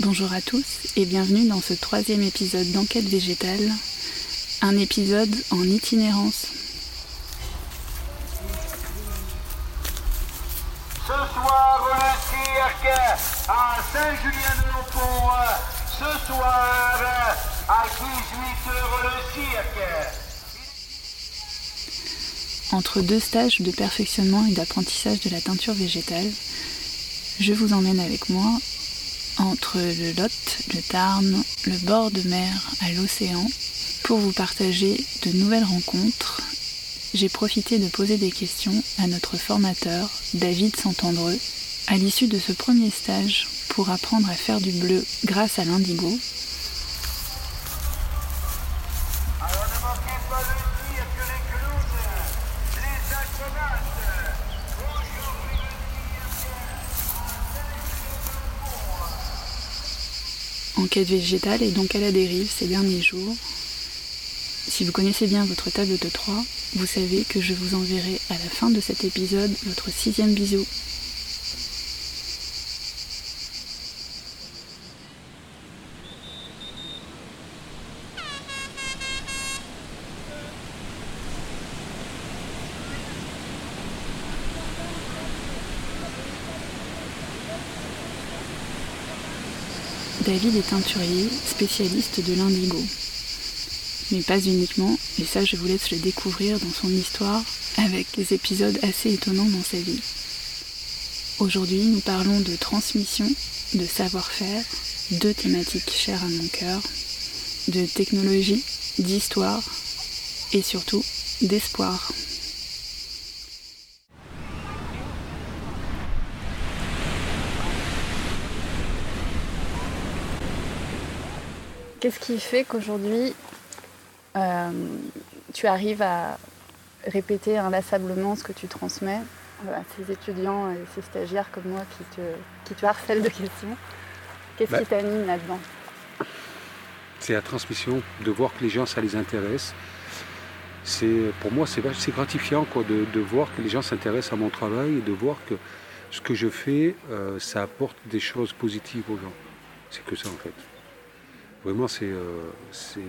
Bonjour à tous et bienvenue dans ce troisième épisode d'Enquête végétale, un épisode en itinérance. Ce soir, le cirque à Saint-Julien-de-Lompont. Ce soir, à 18h, le cirque. Entre deux stages de perfectionnement et d'apprentissage de la teinture végétale, je vous emmène avec moi entre le Lot, le Tarn, le bord de mer à l'océan pour vous partager de nouvelles rencontres. J'ai profité de poser des questions à notre formateur, David Santandreux, à l'issue de ce premier stage pour apprendre à faire du bleu grâce à l'indigo. Alors ne manquez pas le cirque, les clowns, les acrobates. Aujourd'hui, le végétale est donc à la dérive ces derniers jours. Si vous connaissez bien votre table de 3, vous savez que je vous enverrai à la fin de cet épisode votre sixième bisou. David est teinturier, spécialiste de l'indigo. Mais pas uniquement, et ça je vous laisse le découvrir dans son histoire, avec des épisodes assez étonnants dans sa vie. Aujourd'hui, nous parlons de transmission, de savoir-faire, deux thématiques chères à mon cœur, de technologie, d'histoire et surtout d'espoir. Qu'est-ce qui fait qu'aujourd'hui euh, tu arrives à répéter inlassablement ce que tu transmets euh, à ces étudiants et ces stagiaires comme moi qui te, qui te harcèlent de questions? Qu'est-ce Bah. qui t'anime là-dedans? C'est la transmission, de voir que les gens, ça les intéresse. C'est, pour moi, c'est, gratifiant quoi, de, de voir que les gens s'intéressent à mon travail et de voir que ce que je fais, euh, ça apporte des choses positives aux gens. C'est que ça, en fait. Vraiment, c'est, euh, c'est,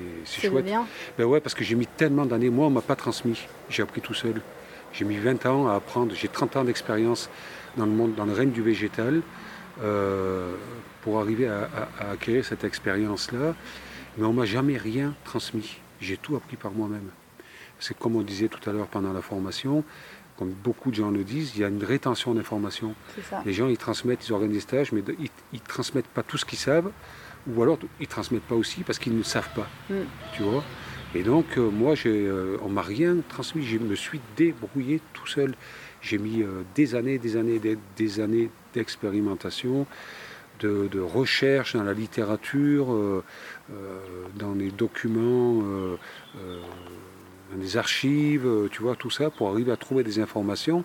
chouette. lien Ben ouais, parce que j'ai mis tellement d'années. Moi, on m'a pas transmis. J'ai appris tout seul. J'ai mis 20 ans à apprendre. J'ai 30 ans d'expérience dans le monde, dans le règne du végétal, euh, pour arriver à, à- à acquérir cette expérience-là. Mais on m'a jamais rien transmis. J'ai tout appris par moi-même. C'est comme on disait tout à l'heure pendant la formation, comme beaucoup de gens le disent, il y a une rétention d'informations. Les gens, ils transmettent, ils organisent des stages, mais ils ne transmettent pas tout ce qu'ils savent, ou alors ils ne transmettent pas aussi parce qu'ils ne savent pas. Mm. Tu vois Et donc, euh, moi, j'ai, euh, on ne m'a rien transmis. Je me suis débrouillé tout seul. J'ai mis euh, des années, des années, des, des années d'expérimentation, de, de recherche dans la littérature, euh, dans les documents, dans les archives, tu vois, tout ça, pour arriver à trouver des informations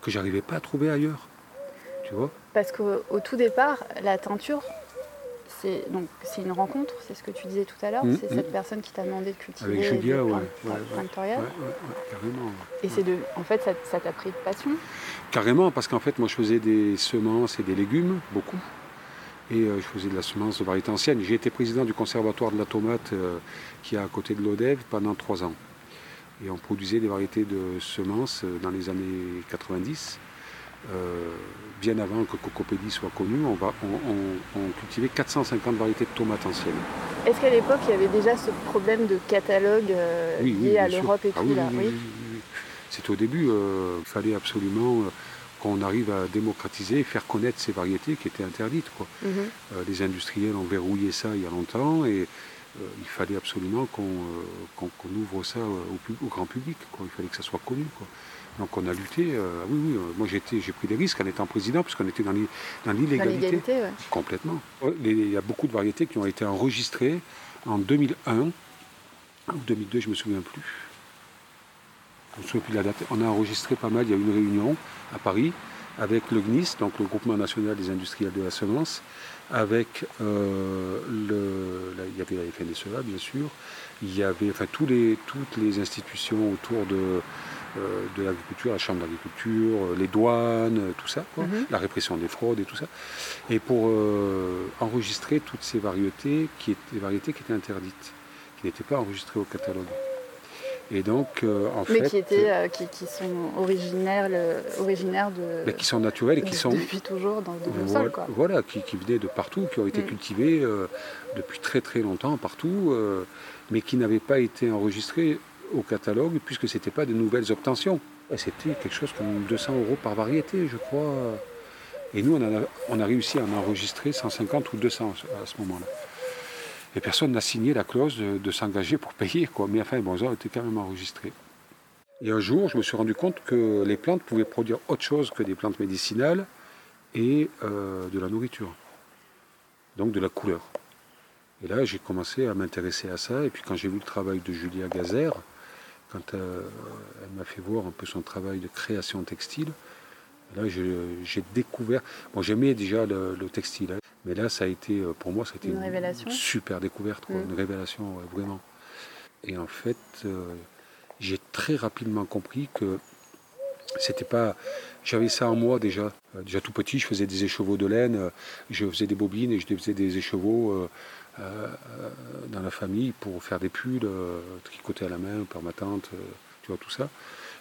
que j'arrivais pas à trouver ailleurs. Tu vois Parce qu'au au tout départ, la teinture, c'est donc c'est une rencontre, c'est ce que tu disais tout à l'heure. Mm, c'est mm. cette personne qui t'a demandé de cultiver Avec Julia, ouais, ouais, ouais. carrément. Et c'est de, en fait, ça t'a pris de passion. Carrément, parce qu'en fait, moi, je faisais des semences et des légumes, beaucoup. Et euh, je faisais de la semence de variété ancienne. J'ai été président du conservatoire de la tomate euh, qui est à côté de l'Odève pendant trois ans. Et on produisait des variétés de semences euh, dans les années 90. Euh, bien avant que Cocopédie soit connu, on, va, on, on- on cultivait 450 variétés de tomates anciennes. Est-ce qu'à l'époque, il y avait déjà ce problème de catalogue euh, Oui, oui, lié à l'Europe et Ah tout oui, là. C'était au début, euh, il fallait absolument euh, qu'on arrive à démocratiser et faire connaître ces variétés qui étaient interdites. Quoi. Mhm. Les industriels ont verrouillé ça il y a longtemps et il fallait absolument qu'on qu'on- qu'on ouvre ça au, grand public. Quoi. Il fallait que ça soit connu. Quoi. Donc on a lutté. euh, oui, oui, euh, moi j'ai pris des risques en étant président puisqu'on était dans l'i- dans Dans l'illégalité. ouais. Complètement. Les- Il y a beaucoup de variétés qui ont été enregistrées en 2001 ou 2002, je ne me souviens plus. Je me souviens plus de la date. On a enregistré pas mal. Il y a eu une réunion à Paris avec le GNIS, donc le Groupement national des industriels de la semence, avec euh, le, là, il y avait la FNSEA bien sûr, il y avait enfin tous les, toutes les institutions autour de, de l'agriculture, la chambre d'agriculture, euh, les douanes, euh, tout ça, quoi, Mhm. la répression des fraudes et tout ça, et pour euh, enregistrer toutes ces variétés qui étaient, variétés qui étaient interdites, qui n'étaient pas enregistrées au catalogue. Et donc, euh, en Mais fait, qui, étaient, euh, qui, qui sont originaires, le- originaires de, ben, qui sont naturelles et qui sont depuis toujours dans, le voilà, sol. Quoi. voilà, qui, qui venaient de partout, qui ont été Mm. cultivés euh, depuis très très longtemps partout, euh, mais qui n'avaient pas été enregistrés au catalogue puisque ce n'était pas de nouvelles obtentions. C'était quelque chose comme 200 euros par variété, je crois. Et nous, on a, on a réussi à en enregistrer 150 ou 200 à ce moment-là. Et personne n'a signé la clause de, de s'engager pour payer, quoi. Mais enfin, bon, ça a été quand même enregistré. Et un jour, je me suis rendu compte que les plantes pouvaient produire autre chose que des plantes médicinales et euh, de la nourriture. Donc de la couleur. Et là, j'ai commencé à m'intéresser à ça. Et puis quand j'ai vu le travail de Julia Gazer, quand euh, elle m'a fait voir un peu son travail de création textile, là, j'ai découvert. Bon, j'aimais déjà le, le textile, hein, mais là, ça a été, euh, pour moi, ça a été Une révélation super découverte, quoi, Mm. une révélation, ouais, vraiment. Et en fait, euh, j'ai très rapidement compris que c'était pas. J'avais ça en moi déjà. Déjà tout petit, je faisais des écheveaux de laine, je faisais des bobines et je faisais des écheveaux euh, dans la famille pour faire des pulls euh, tricotés à la main par ma tante, euh, tu vois, tout ça.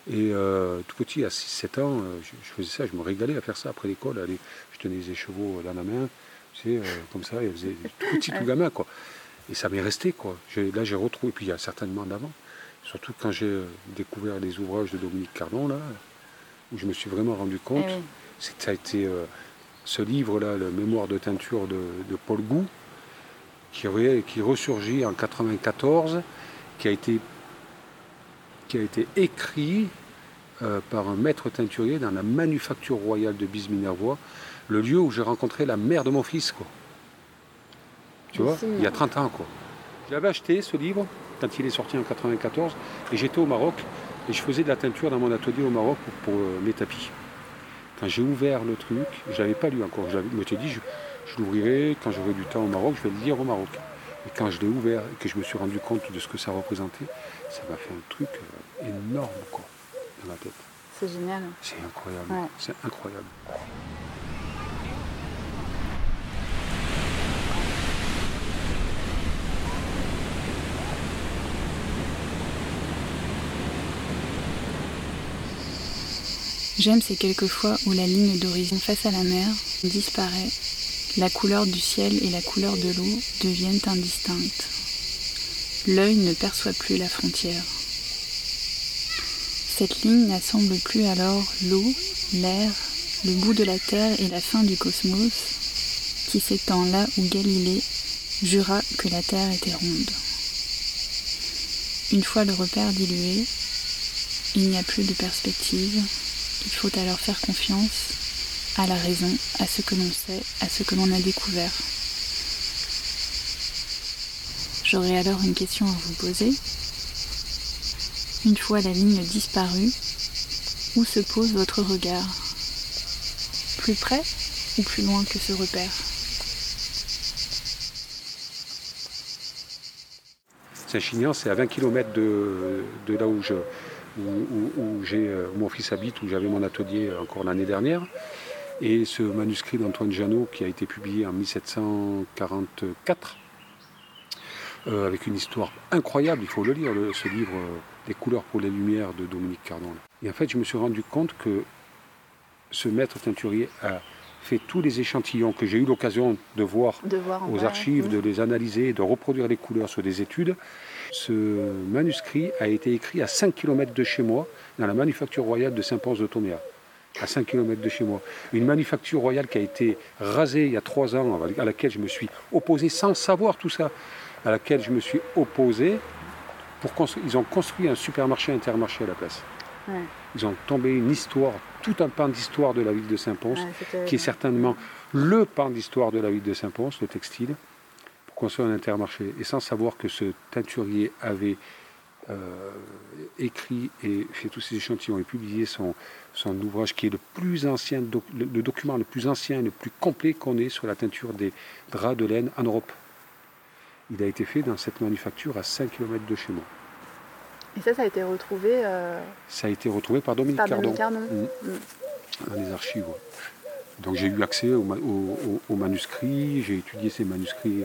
Et euh, tout petit, à 6-7 ans, euh, je, je faisais ça, je me régalais à faire ça après l'école. Aller, je tenais les écheveaux dans la main, tu sais, euh, comme ça, et je faisais tout petit, tout gamin, quoi. Et ça m'est resté, quoi. J'ai- Là, j'ai retrouvé, puis il y a certainement d'avant, surtout quand j'ai euh, découvert les ouvrages de Dominique Cardon, là, où je me suis vraiment rendu compte, Eh oui. c'est que ça a été euh, ce livre-là, le Mémoire de teinture de, de Paul Gou, qui, re- qui ressurgit en 94, qui a été, qui a été écrit euh, par un maître teinturier dans la manufacture royale de Bise-Minervois, le lieu où j'ai rencontré la mère de mon fils, quoi. Tu vois, il y a hein. 30 ans, quoi. J'avais acheté ce livre quand il est sorti en 94, et j'étais au Maroc, et je faisais de la teinture dans mon atelier au Maroc pour, pour, euh, les tapis. Quand j'ai ouvert le truc, je ne l'avais pas lu encore. Je je m'étais dit, je, je l'ouvrirai quand j'aurai du temps au Maroc, je vais le lire au Maroc. Et quand je l'ai ouvert et que je me suis rendu compte de ce que ça représentait, ça m'a fait un truc euh, énorme quoi, dans la tête. C'est génial. C'est incroyable. Ouais. C'est incroyable. J'aime ces quelques fois où la ligne d'horizon face à la mer disparaît, la couleur du ciel et la couleur de l'eau deviennent indistinctes. L'œil ne perçoit plus la frontière. Cette ligne n'assemble plus alors l'eau, l'air, le bout de la Terre et la fin du cosmos, qui s'étend là où Galilée jura que la Terre était ronde. Une fois le repère dilué, il n'y a plus de perspective, il faut alors faire confiance à la raison, à ce que l'on sait, à ce que l'on a découvert. J'aurais alors une question à vous poser. Une fois la ligne disparue, où se pose votre regard? Plus près ou plus loin que ce repère? Saint-Chinian, c'est à 20 km de, là où, je, euh, où mon fils habite, où j'avais mon atelier encore l'année dernière. Et ce manuscrit d'Antoine Janot, qui a été publié en 1744, euh, avec une histoire incroyable, il faut le lire, le- ce livre euh, Des couleurs pour les lumières de Dominique Cardon. Et en fait, je me suis rendu compte que ce maître teinturier a fait tous les échantillons que j'ai eu l'occasion de voir De voir en aux bas, archives, de les analyser, de reproduire les couleurs sur des études. Ce manuscrit a été écrit à 5 km de chez moi, dans la manufacture royale de Saint-Pons de Toméa. À 5 km de chez moi. Une manufacture royale qui a été rasée il y a 3 ans, à laquelle je me suis opposé sans savoir tout ça, à laquelle je me suis opposé. Pour construire, ils ont construit un supermarché intermarché à la place. Ouais. Ils ont tombé une histoire, tout un pan d'histoire de la ville de Saint-Pons Ouais, qui est certainement le pan d'histoire de la ville de Saint-Pons, le textile, pour construire un intermarché. Et sans savoir que ce teinturier avait écrit et fait tous ces échantillons et publié son, son ouvrage qui est le plus ancien, doc- le, le document le plus ancien et le plus complet qu'on ait sur la teinture des draps de laine en Europe. Il a été fait dans cette manufacture à 5 km de chez moi. Et ça, ça a été retrouvé euh, Ça a été retrouvé par Dominique par Cardon Cardon. Mm. Mm. dans les archives. ouais. Donc j'ai eu accès aux, ma- aux- aux- aux manuscrits, j'ai étudié ces manuscrits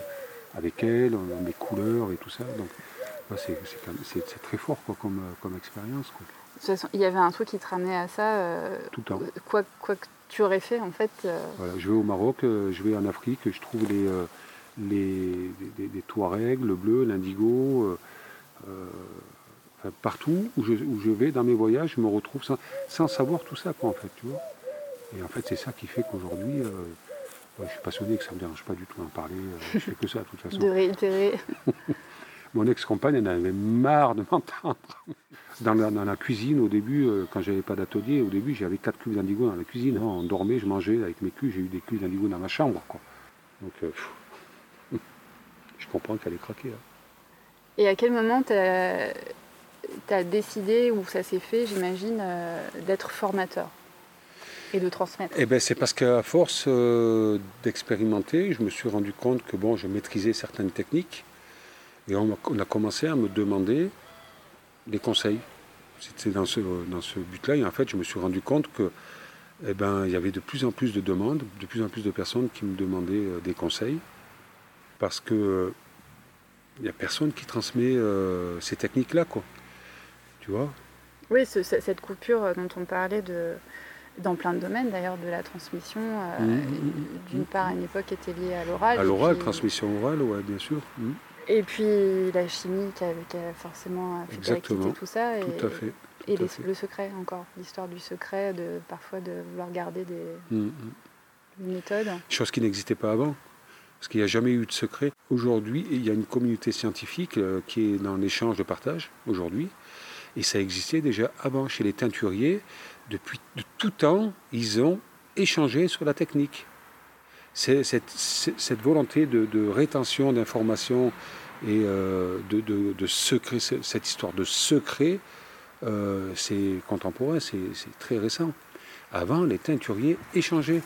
avec elle, euh, mes couleurs et tout ça. Donc c'est très fort quoi, comme, euh, comme expérience, quoi, De toute façon, il y avait un truc qui te ramenait à ça. euh, tout le temps. quoi, quoi que tu aurais fait, en fait. euh, Voilà, je vais au Maroc, je vais en Afrique, je trouve les, les, les, les Touaregs, le bleu, l'indigo. euh, enfin, partout où je, où je vais dans mes voyages, je me retrouve sans, sans savoir tout ça, quoi, en fait, tu vois. Et en fait, c'est ça qui fait qu'aujourd'hui, euh, je suis passionné, que ça ne me dérange pas du tout d'en parler. euh, je fais que ça, de toute façon. de réitérer. Mon ex-compagne, elle en avait marre de m'entendre. Dans la, dans la cuisine, au début, euh, quand j'avais pas d'atelier, au début, j'avais quatre cuves d'indigo dans la cuisine. On dormait, je mangeais avec mes cuves, j'ai eu des cuves d'indigo dans ma chambre. Quoi. Donc, euh, je comprends qu'elle est craquée. hein. Et à quel moment tu as, décidé, ou ça s'est fait, j'imagine, euh, d'être formateur et de transmettre? Eh ben, c'est parce qu'à force d'expérimenter, je me suis rendu compte que bon, je maîtrisais certaines techniques et on a, on a commencé à me demander des conseils. C'était dans ce, dans ce but-là et en fait, je me suis rendu compte que eh ben, il y avait de plus en plus de demandes, de plus en plus de personnes qui me demandaient euh, des conseils parce que euh, il n'y a personne qui transmet euh, ces techniques-là, quoi. Tu vois? Oui, ce- ce- cette coupure dont on parlait de, dans plein de domaines d'ailleurs de la transmission, euh, Mhm, d'une mhm. part à une époque était liée à l'oral. À l'oral, puis- transmission orale, ouais, bien sûr. Et puis la chimie qui a, forcément fait tout ça. Et, Tout à fait. et à fait. le secret encore, l'histoire du secret, de parfois de vouloir garder des, Mhm. des méthodes. chose qui n'existait pas avant, parce qu'il n'y a jamais eu de secret. Aujourd'hui, il y a une communauté scientifique euh, qui est dans l'échange de partage, aujourd'hui, et ça existait déjà avant chez les teinturiers. Depuis de tout temps, ils ont échangé sur la technique. Cette, volonté de, de rétention d'informations et euh, de, de- de secret, ce- cette histoire de secret, euh, c'est contemporain, c'est très récent. Avant, les teinturiers échangeaient.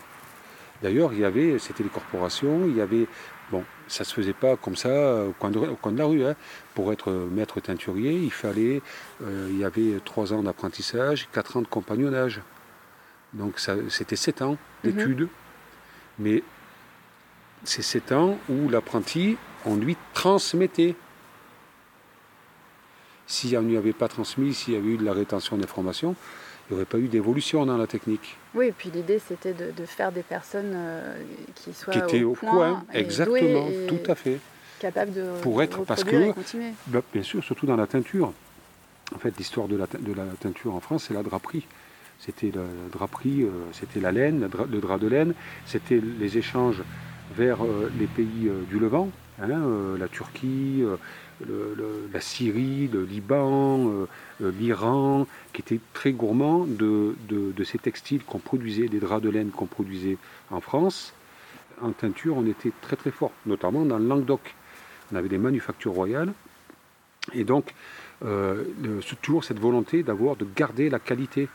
D'ailleurs, il y avait, c'était les corporations, il y avait, bon, ça se faisait pas comme ça euh, au coin de, au coin de la rue. hein. Pour être maître teinturier, il fallait, euh, il y avait trois ans d'apprentissage, quatre ans de compagnonnage. Donc c'était sept ans d'études. Mais c'est sept ans où l'apprenti, on lui transmettait. Si on ne lui avait pas transmis, s'il y avait eu de la rétention d'informations, il n'y aurait pas eu d'évolution dans la technique. Oui, et puis l'idée c'était de, de faire des personnes euh, qui soient qui était au point, coin, et exactement, et tout à fait. capables de Pour être- parce que-. Bah, bien sûr, surtout dans la teinture. En fait, l'histoire de la, te- de la teinture en France, c'est la draperie. C'était la, draperie, euh, c'était la laine, le drap de laine, c'était les échanges vers euh, les pays euh, du Levant, hein, la Turquie, la Syrie, le Liban, l'Iran, qui étaient très gourmands de, ces textiles qu'on produisait, des draps de laine qu'on produisait en France. En teinture, on était très très fort, notamment dans le Languedoc. On avait des manufactures royales. Et donc, toujours cette volonté d'avoir, de garder la qualité,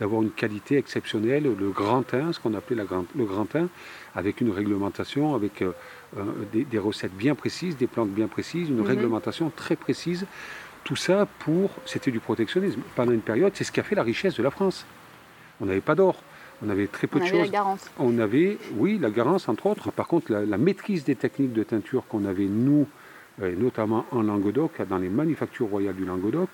d'avoir une qualité exceptionnelle, le grand teint, ce qu'on appelait la grand- le grand teint, avec une réglementation, avec euh, euh, des, des recettes bien précises, des plantes bien précises, une Mhm. réglementation très précise. Tout ça pour, c'était du protectionnisme. Pendant une période, c'est ce qui a fait la richesse de la France. On n'avait pas d'or, on avait très peu On de avait la choses. garance. On avait, oui, la garance entre autres. Par contre, la, la maîtrise des techniques de teinture qu'on avait, nous, euh, notamment en Languedoc, dans les manufactures royales du Languedoc,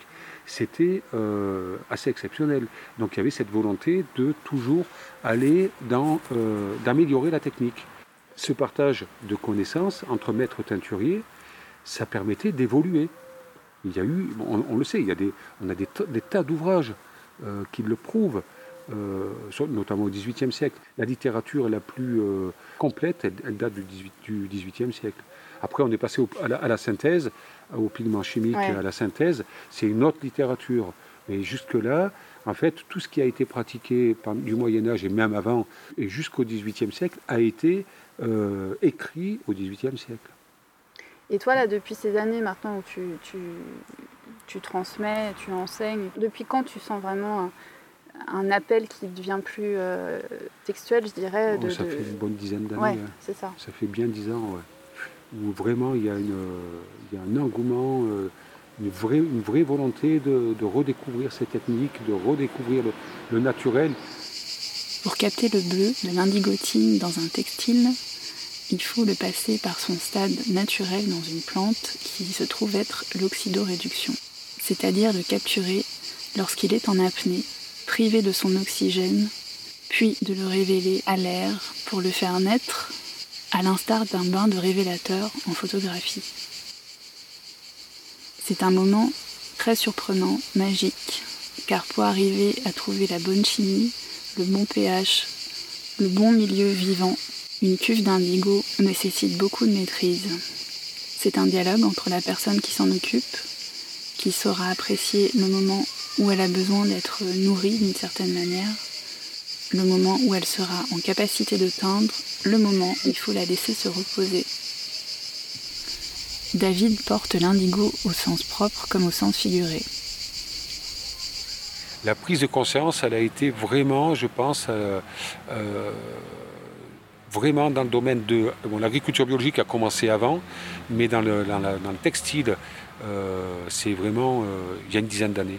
c'était euh, assez exceptionnel. Donc il y avait cette volonté de toujours aller dans, euh, d'améliorer la technique. Ce partage de connaissances entre maîtres teinturiers, ça permettait d'évoluer. Il y a eu, on, le sait, il y a des, on a des, tas- d'ouvrages euh, qui le prouvent, notamment au XVIIIe siècle. La littérature la plus complète, elle, date du XVIIIe siècle. Après, on est passé au- à, la, à la synthèse, au pigment chimique, Ouais. à la synthèse. C'est une autre littérature. Mais jusque-là, en fait, tout ce qui a été pratiqué par- du Moyen Âge et même avant, et jusqu'au XVIIIe siècle, a été euh, écrit au XVIIIe siècle. Et toi, là, depuis ces années maintenant où tu, tu, tu transmets, tu enseignes, depuis quand tu sens vraiment un, un appel qui devient plus euh, textuel, je dirais Oh, de, ça de- fait une bonne dizaine d'années. Ouais, hein. c'est ça. Ça fait bien dix ans, ouais. Où vraiment il y a, un engouement euh, une vraie, volonté de, de redécouvrir ces techniques, de redécouvrir le, le naturel. Pour capter le bleu de l'indigotine dans un textile, il faut le passer par son stade naturel dans une plante qui se trouve être l'oxydoréduction, c'est-à-dire le capturer lorsqu'il est en apnée, privé de son oxygène, puis de le révéler à l'air pour le faire naître, à l'instar d'un bain de révélateur en photographie. C'est un moment très surprenant, magique, car pour arriver à trouver la bonne chimie, le bon pH, le bon milieu vivant, une cuve d'indigo nécessite beaucoup de maîtrise. C'est un dialogue entre la personne qui s'en occupe, qui saura apprécier le moment où elle a besoin d'être nourrie d'une certaine manière, le moment où elle sera en capacité de teindre, le moment où il faut la laisser se reposer. David porte l'indigo au sens propre comme au sens figuré. La prise de conscience, elle a été vraiment, je pense, euh, euh, vraiment dans le domaine de... Bon, l'agriculture biologique a commencé avant, mais dans le, textile, euh, c'est vraiment il y a une dizaine d'années.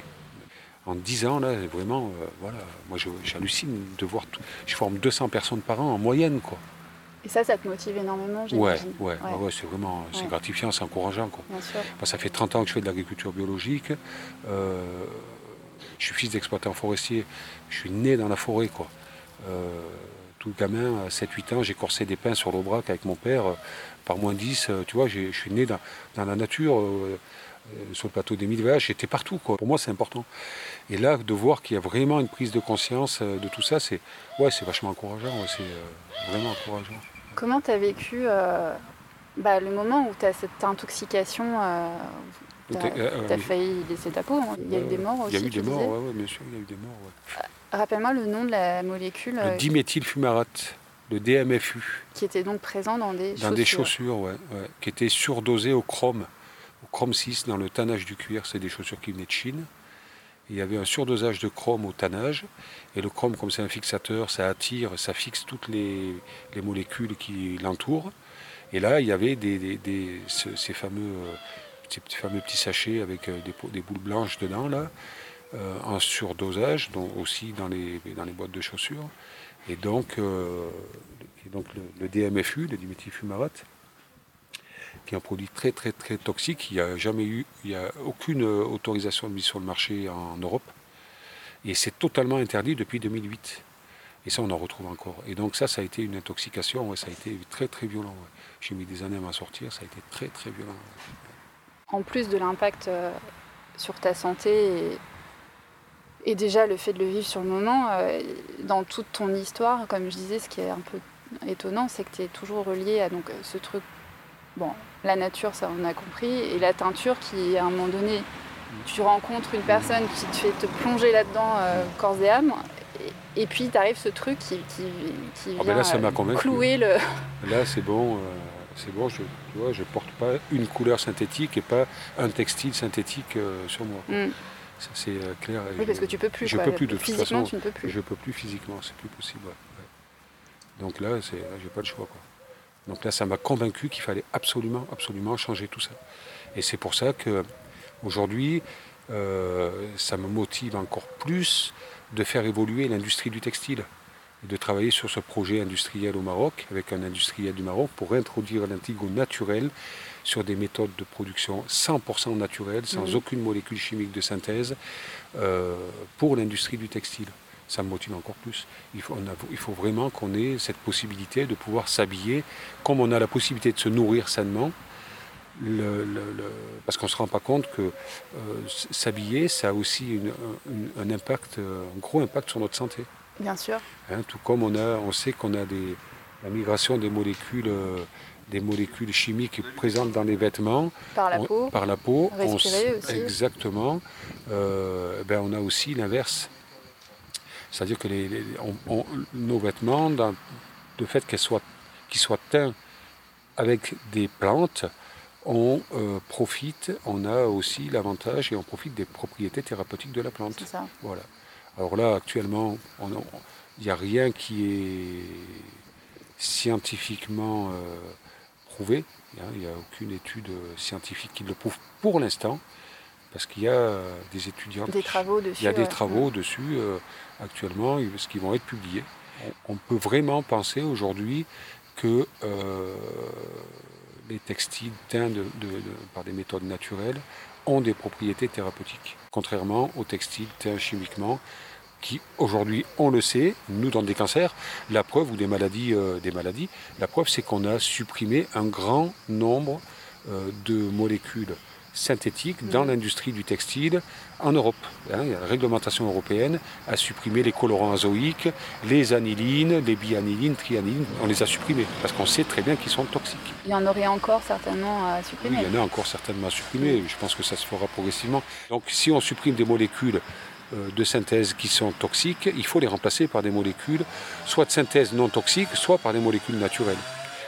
En 10 ans, là, vraiment, euh, voilà, moi j'hallucine de voir tout. Je forme 200 personnes par an en moyenne, quoi. Et ça, ça te motive énormément, Ouais, j'imagine. ouais, ouais, ouais, c'est vraiment c'est gratifiant, c'est encourageant, quoi. Bien sûr. Moi, ça fait 30 ans que je fais de l'agriculture biologique. Euh, je suis fils d'exploitant forestier. Je suis né dans la forêt. Quoi. Euh, tout gamin, à 7-8 ans, j'ai corsé des pins sur l'Aubrac avec mon père. euh, par moins 10, euh, tu vois, je suis né dans, dans la nature, sur le plateau des Mille Vaches. J'étais partout. Quoi. Pour moi, c'est important. Et là, de voir qu'il y a vraiment une prise de conscience euh, de tout ça, c'est ouais, vachement encourageant. c'est euh, vraiment encourageant. Comment tu as vécu euh, bah, le moment où tu as cette intoxication euh, Tu euh, as, failli laisser ta peau. hein? Il y a eu des morts Il aussi. y a eu des morts, ouais, ouais, bien sûr, il y a eu des morts. ouais. Rappelle-moi le nom de la molécule Le diméthylfumarate, le DMFU. qui était donc présent dans des Dans chaussures. des chaussures, ouais, qui étaient surdosées au chrome, au chrome 6 dans le tannage du cuir. C'est des chaussures qui venaient de Chine. Il y avait un surdosage de chrome au tannage. Et le chrome, comme c'est un fixateur, ça attire, ça fixe toutes les, les molécules qui l'entourent. Et là, il y avait ces, fameux, euh, ces fameux petits sachets avec euh, des, boules blanches dedans, là, euh, en surdosage, aussi dans les, dans les boîtes de chaussures. Et donc, donc le, le DMFU, le diméthylfumarate, qui est un produit très très très toxique. Il n'y a jamais eu, il y a aucune euh, autorisation de mise sur le marché en Europe. Et c'est totalement interdit depuis 2008. Et ça, on en retrouve encore. Et donc ça, ça a été une intoxication, ouais, ça a été très très violent. J'ai mis des années à m'en sortir, ça a été très très violent. En plus de l'impact euh, sur ta santé et, déjà le fait de le vivre sur le moment, euh, dans toute ton histoire, comme je disais, ce qui est un peu étonnant, c'est que tu es toujours relié à donc, ce truc. Bon, la nature, ça on a compris, et la teinture qui, à un moment donné, tu rencontres une personne qui te fait te plonger là-dedans euh, corps et âme, et, et puis t'arrive ce truc qui, qui, qui Ah vient ben là, ça m'a euh, clouer le. Là, c'est bon, euh, c'est bon. Je, tu vois, je porte pas une couleur synthétique et pas un textile synthétique sur moi. Mm. Ça, c'est clair. et Oui, parce je- que tu peux plus. je quoi. peux plus de toute Physiquement, façon. tu ne peux plus. Je peux plus physiquement, c'est plus possible. ouais. Donc là, c'est, là, j'ai pas le choix. Quoi. Donc là, ça m'a convaincu qu'il fallait absolument, absolument changer tout ça. Et c'est pour ça que aujourd'hui, euh, ça me motive encore plus de faire évoluer l'industrie du textile et de travailler sur ce projet industriel au Maroc avec un industriel du Maroc pour introduire l'indigo naturel sur des méthodes de production 100% naturelles, sans Mhm. aucune molécule chimique de synthèse, euh, pour l'industrie du textile. Ça me motive encore plus. Il faut, on a- il faut vraiment qu'on ait cette possibilité de pouvoir s'habiller, comme on a la possibilité de se nourrir sainement, le- le- le- parce qu'on ne se rend pas compte que euh, s'habiller, ça a aussi une- un- un impact, euh, un gros impact sur notre santé. Bien sûr. Hein, tout comme on, a, on sait qu'on a des, la migration des molécules, euh, des molécules chimiques présentes dans les vêtements, Par la on- peau. par la peau, on Respirer s- aussi. Exactement. Euh, ben on a aussi l'inverse. C'est-à-dire que les, les- on- on- nos vêtements, dans- le fait soient, qu'ils soient teints avec des plantes, on euh, profite, on a aussi l'avantage et on profite des propriétés thérapeutiques de la plante. Ça. Voilà. Alors là, actuellement, il n'y a rien qui est scientifiquement euh, prouvé. hein. Il n'y a aucune étude scientifique qui le prouve pour l'instant. Parce qu'il y a des étudiants. Des travaux dessus. Il y a des travaux dessus euh, actuellement, ce qui vont être publiés. On, on peut vraiment penser aujourd'hui que euh, les textiles teints de- de- de- par des méthodes naturelles ont des propriétés thérapeutiques, contrairement aux textiles teints chimiquement qui aujourd'hui, on le sait, nous dans des cancers, la preuve ou des maladies, euh, des maladies, la preuve c'est qu'on a supprimé un grand nombre euh, de molécules synthétiques dans l'industrie du textile en Europe. Hein, la réglementation européenne a supprimé les colorants azoïques, les anilines, les bianilines, trianilines, on les a supprimés parce qu'on sait très bien qu'ils sont toxiques. Il y en aurait encore certainement à Oui, supprimer. il y en a encore certainement à supprimer. Je pense que ça se fera progressivement. Donc, si on supprime des molécules euh, de synthèse qui sont toxiques, il faut les remplacer par des molécules soit de synthèse non toxiques, soit par des molécules naturelles.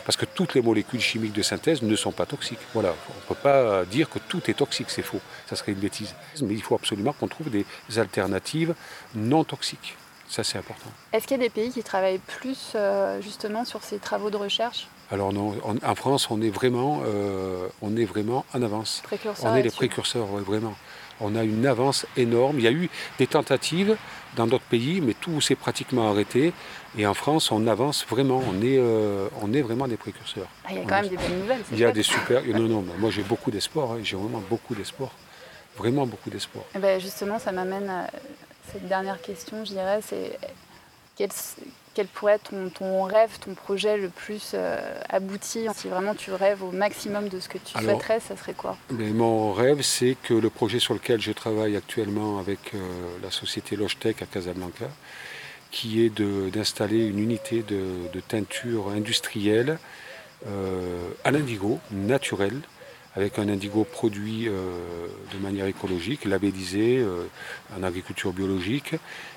Parce que toutes les molécules chimiques de synthèse ne sont pas toxiques. Voilà, on ne peut pas dire que tout est toxique, c'est faux. Ça serait une bêtise. Mais il faut absolument qu'on trouve des alternatives non toxiques. Ça, c'est important. Est-ce qu'il y a des pays qui travaillent plus euh, justement sur ces travaux de recherche? Alors, non, en, en France, on est vraiment, euh, on est vraiment en avance. On est les précurseurs, ouais, vraiment. On a une avance énorme. Il y a eu des tentatives dans d'autres pays, mais tout s'est pratiquement arrêté. Et en France, on avance vraiment. On est, euh, on est vraiment des précurseurs. Ah, Il y a quand même des bonnes nouvelles. c'est Il y a des super. Non, non, mais moi j'ai beaucoup d'espoir. hein. J'ai vraiment beaucoup d'espoir. Vraiment beaucoup d'espoir. Eh ben, justement, ça m'amène à cette dernière question, je dirais, c'est quel, quel pourrait être ton, ton rêve, ton projet le plus euh, abouti? Si vraiment tu rêves au maximum de ce que tu Alors- souhaiterais, ça serait quoi? Mais mon rêve, c'est que le projet sur lequel je travaille actuellement avec euh, la société Logitech à Casablanca, qui est d'installer une unité de, teinture industrielle euh, à l'indigo, naturel, avec un indigo produit euh, de manière écologique, labellisé euh, en agriculture biologique,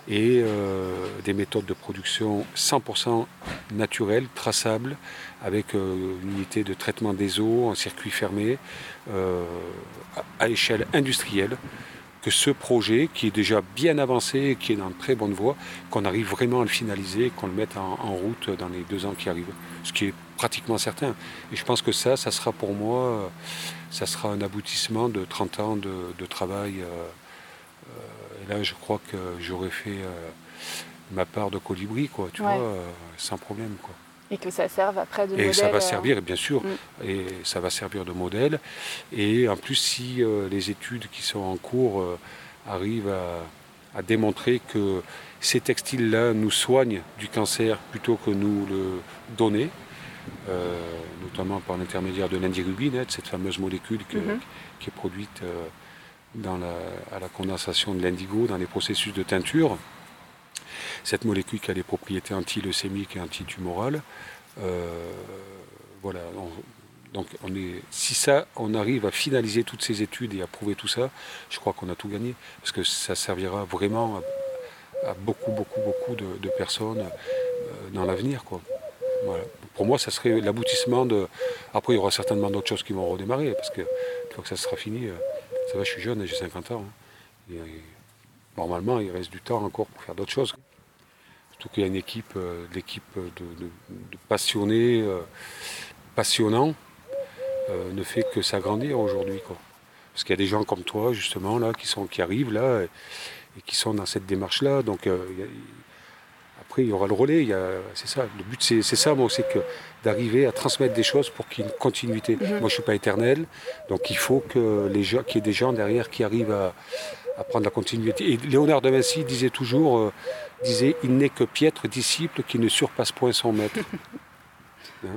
et euh, des méthodes de production 100% naturelles, traçables, avec euh, une unité de traitement des eaux en circuit fermé, euh, à échelle industrielle, que ce projet, qui est déjà bien avancé, et qui est dans de très bonne voie, qu'on arrive vraiment à le finaliser, qu'on le mette en, en route dans les deux ans qui arrivent, ce qui est pratiquement certain. Et je pense que ça, ça sera pour moi, euh, ça sera un aboutissement de 30 ans de, de travail. euh, euh, et là, je crois que j'aurais fait euh, ma part de colibri, quoi, tu Ouais. vois, euh, sans problème, quoi. Et que ça serve après de Et modèle. ça va euh, servir, bien sûr, Mm. et ça va servir de modèle. Et en plus, si euh, les études qui sont en cours euh, arrivent à, à démontrer que ces textiles-là nous soignent du cancer plutôt que nous le donner, euh, notamment par l'intermédiaire de l'indirubine, hein, cette fameuse molécule que- Mhm. qui est produite dans la, à la condensation de l'indigo dans les processus de teinture. Cette molécule qui a des propriétés anti-leucémiques et antitumorales. Euh, voilà. on- donc, on est, si ça, on arrive à finaliser toutes ces études et à prouver tout ça, je crois qu'on a tout gagné. Parce que ça servira vraiment à, beaucoup, beaucoup, beaucoup de, personnes euh, dans l'avenir. Pour moi, ça serait l'aboutissement de. Après, il y aura certainement d'autres choses qui vont redémarrer, parce que une fois que ça sera fini, euh, ça va, je suis jeune, j'ai 50 ans. hein. Normalement, il reste du temps encore pour faire d'autres choses. Surtout qu'il y a une équipe, euh, l'équipe de, de- de passionnés, euh, passionnants, euh, ne fait que s'agrandir aujourd'hui. Parce qu'il y a des gens comme toi, justement, là, qui, sont, qui arrivent là et, et qui sont dans cette démarche-là. Donc, euh, il y a- après, il y aura le relais. C'est ça. Le but, c'est ça, moi, c'est que d'arriver à transmettre des choses pour qu'il y ait une continuité. Mhm. Moi, je ne suis pas éternel. Donc, il faut qu'il y ait des gens derrière qui arrivent à, à prendre la continuité. Et Léonard de Vinci disait toujours, euh, disait, il n'est que piètre disciple qui ne surpasse point son maître. bah,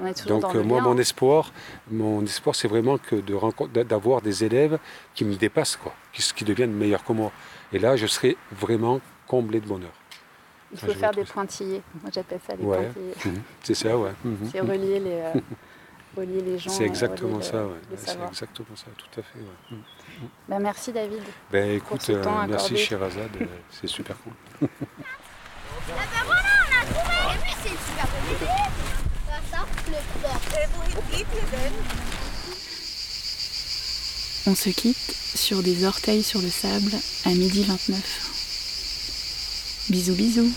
on est toujours Donc euh, moi, lien. mon espoir, mon espoir, c'est vraiment que de d'avoir des élèves qui me dépassent, quoi, qui, qui deviennent meilleurs que moi. Et là, je serai vraiment comblé de bonheur. Il faut faire des pointillés. Moi, j'appelle ça des Ouais. pointillés. Mhm. C'est ça, ouais. Mhm. C'est relier les, euh, relier les gens. C'est et exactement ça, le- ouais. le C'est exactement ça, tout à fait. ouais. Mhm. Bah, merci David. Ben écoute, ce temps euh, merci euh, c'est super cool. Et puis c'est une super bonne idée. Voilà ça, le port. On se quitte sur des orteils sur le sable à midi 29. Bisous bisous